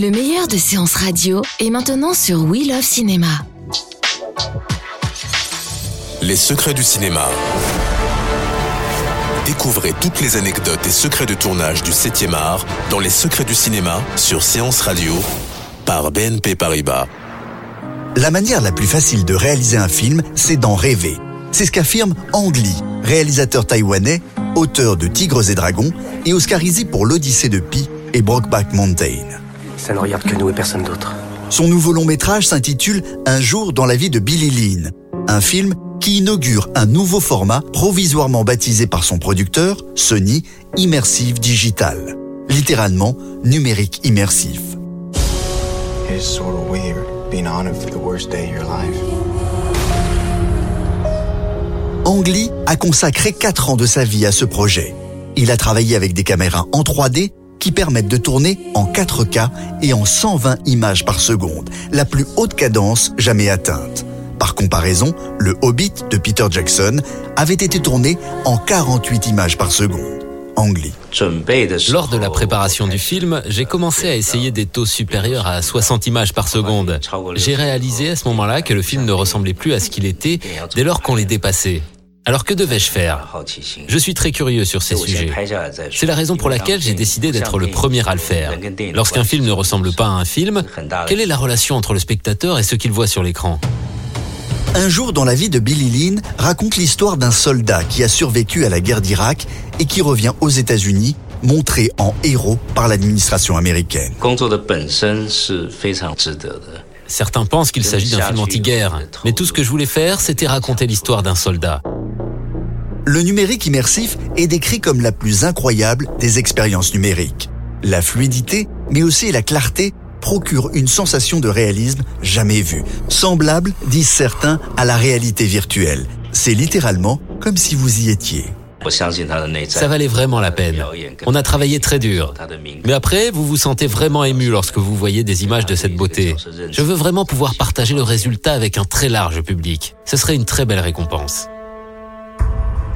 Le meilleur de séances radio est maintenant sur We Love Cinéma. Les secrets du cinéma. Découvrez toutes les anecdotes et secrets de tournage du 7e art dans Les secrets du cinéma sur Séance Radio par BNP Paribas. La manière la plus facile de réaliser un film, c'est d'en rêver. C'est ce qu'affirme Ang Lee, réalisateur taïwanais, auteur de Tigres et Dragons et oscarisé pour L'Odyssée de Pi et Brokeback Mountain. Ça ne regarde que nous et personne d'autre. Son nouveau long métrage s'intitule Un jour dans la vie de Billy Lynn, un film qui inaugure un nouveau format provisoirement baptisé par son producteur, Sony, Immersive Digital. Littéralement, numérique immersif. It is sort of weird being honored for the worst day of your life. Ang Lee a consacré 4 ans de sa vie à ce projet. Il a travaillé avec des caméras en 3D qui permettent de tourner en 4K et en 120 images par seconde, la plus haute cadence jamais atteinte. Par comparaison, le Hobbit de Peter Jackson avait été tourné en 48 images par seconde. Lors de la préparation du film, j'ai commencé à essayer des taux supérieurs à 60 images par seconde. J'ai réalisé à ce moment-là que le film ne ressemblait plus à ce qu'il était dès lors qu'on les dépassait. Alors que devais-je faire? Je suis très curieux sur ces sujets. C'est la raison pour laquelle j'ai décidé d'être le premier à le faire. Lorsqu'un film ne ressemble pas à un film, quelle est la relation entre le spectateur et ce qu'il voit sur l'écran? Un jour dans la vie de Billy Lynn raconte l'histoire d'un soldat qui a survécu à la guerre d'Irak et qui revient aux États-Unis montré en héros par l'administration américaine. Certains pensent qu'il s'agit d'un film anti-guerre, mais tout ce que je voulais faire, c'était raconter l'histoire d'un soldat. Le numérique immersif est décrit comme la plus incroyable des expériences numériques. La fluidité, mais aussi la clarté, procure une sensation de réalisme jamais vue, semblable, disent certains, à la réalité virtuelle. C'est littéralement comme si vous y étiez. Ça valait vraiment la peine. On a travaillé très dur. Mais après, vous vous sentez vraiment ému lorsque vous voyez des images de cette beauté. Je veux vraiment pouvoir partager le résultat avec un très large public. Ce serait une très belle récompense.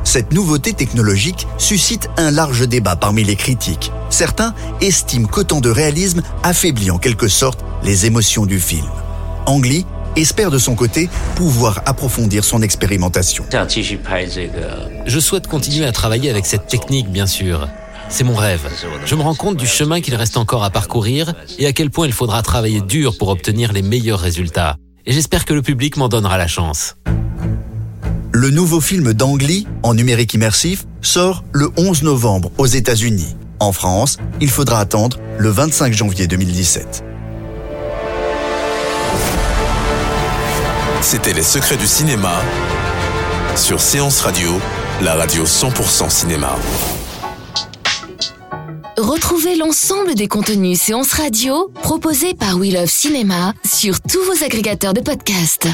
Cette nouveauté technologique suscite un large débat parmi les critiques. Certains estiment qu'autant de réalisme affaiblit en quelque sorte les émotions du film. anglie espère de son côté pouvoir approfondir son expérimentation. Je souhaite continuer à travailler avec cette technique, bien sûr. C'est mon rêve. Je me rends compte du chemin qu'il reste encore à parcourir et à quel point il faudra travailler dur pour obtenir les meilleurs résultats. Et j'espère que le public m'en donnera la chance. Le nouveau film d'Ang Lee, en numérique immersif, sort le 11 novembre aux États-Unis. En France, il faudra attendre le 25 janvier 2017. C'était Les secrets du cinéma sur Séance Radio, la radio 100% cinéma. Retrouvez l'ensemble des contenus séances radio proposés par We Love Cinéma sur tous vos agrégateurs de podcasts.